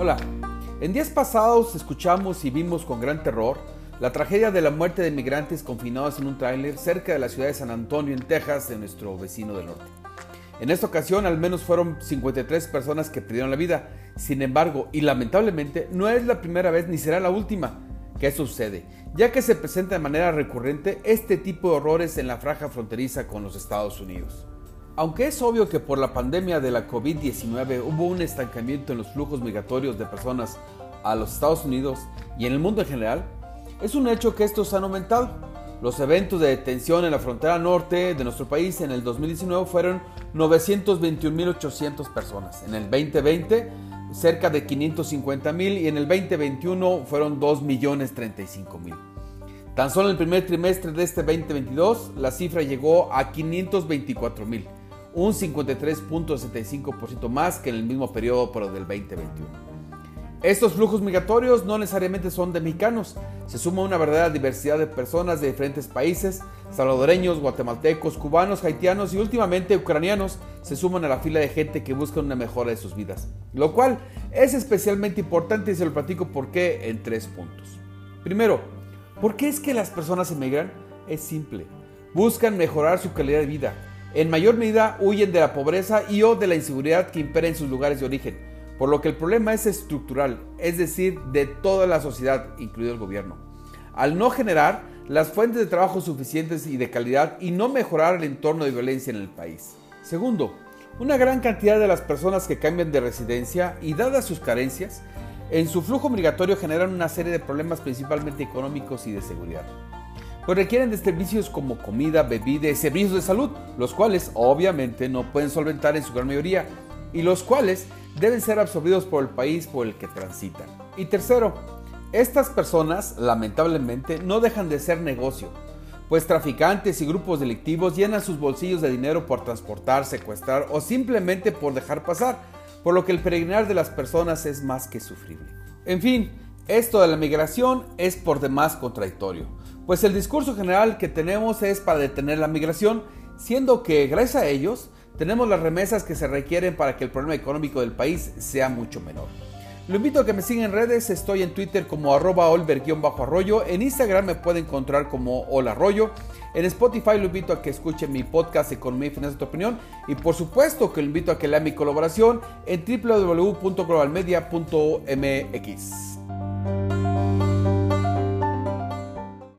Hola, en días pasados escuchamos y vimos con gran terror la tragedia de la muerte de migrantes confinados en un tráiler cerca de la ciudad de San Antonio, en Texas, de nuestro vecino del norte. En esta ocasión al menos fueron 53 personas que perdieron la vida. Sin embargo, y lamentablemente, no es la primera vez ni será la última que eso sucede, ya que se presenta de manera recurrente este tipo de horrores en la franja fronteriza con los Estados Unidos. Aunque es obvio que por la pandemia de la COVID-19 hubo un estancamiento en los flujos migratorios de personas a los Estados Unidos y en el mundo en general, es un hecho que estos han aumentado. Los eventos de detención en la frontera norte de nuestro país en el 2019 fueron 921.800 personas. En el 2020 cerca de 550.000 y en el 2021 fueron 2.035.000. Tan solo en el primer trimestre de este 2022 la cifra llegó a 524.000 un 53.75% más que en el mismo periodo pero del 2021. Estos flujos migratorios no necesariamente son de mexicanos, se suma una verdadera diversidad de personas de diferentes países, salvadoreños, guatemaltecos, cubanos, haitianos y últimamente ucranianos se suman a la fila de gente que busca una mejora de sus vidas, lo cual es especialmente importante y se lo platico por qué en tres puntos. Primero, ¿por qué es que las personas emigran? Es simple, buscan mejorar su calidad de vida, en mayor medida huyen de la pobreza y o de la inseguridad que impera en sus lugares de origen, por lo que el problema es estructural, es decir, de toda la sociedad, incluido el gobierno. Al no generar las fuentes de trabajo suficientes y de calidad y no mejorar el entorno de violencia en el país. Segundo, una gran cantidad de las personas que cambian de residencia y dadas sus carencias, en su flujo migratorio generan una serie de problemas principalmente económicos y de seguridad pues requieren de servicios como comida, bebida y servicios de salud, los cuales obviamente no pueden solventar en su gran mayoría y los cuales deben ser absorbidos por el país por el que transitan. Y tercero, estas personas lamentablemente no dejan de ser negocio, pues traficantes y grupos delictivos llenan sus bolsillos de dinero por transportar, secuestrar o simplemente por dejar pasar, por lo que el peregrinar de las personas es más que sufrible. En fin, esto de la migración es por demás contradictorio, pues el discurso general que tenemos es para detener la migración, siendo que gracias a ellos tenemos las remesas que se requieren para que el problema económico del país sea mucho menor. Lo invito a que me sigan en redes, estoy en Twitter como arroba olver-arroyo, en Instagram me puede encontrar como holarroyo, en Spotify lo invito a que escuche mi podcast Economía y Finanzas de tu opinión y por supuesto que lo invito a que lea mi colaboración en www.globalmedia.mx.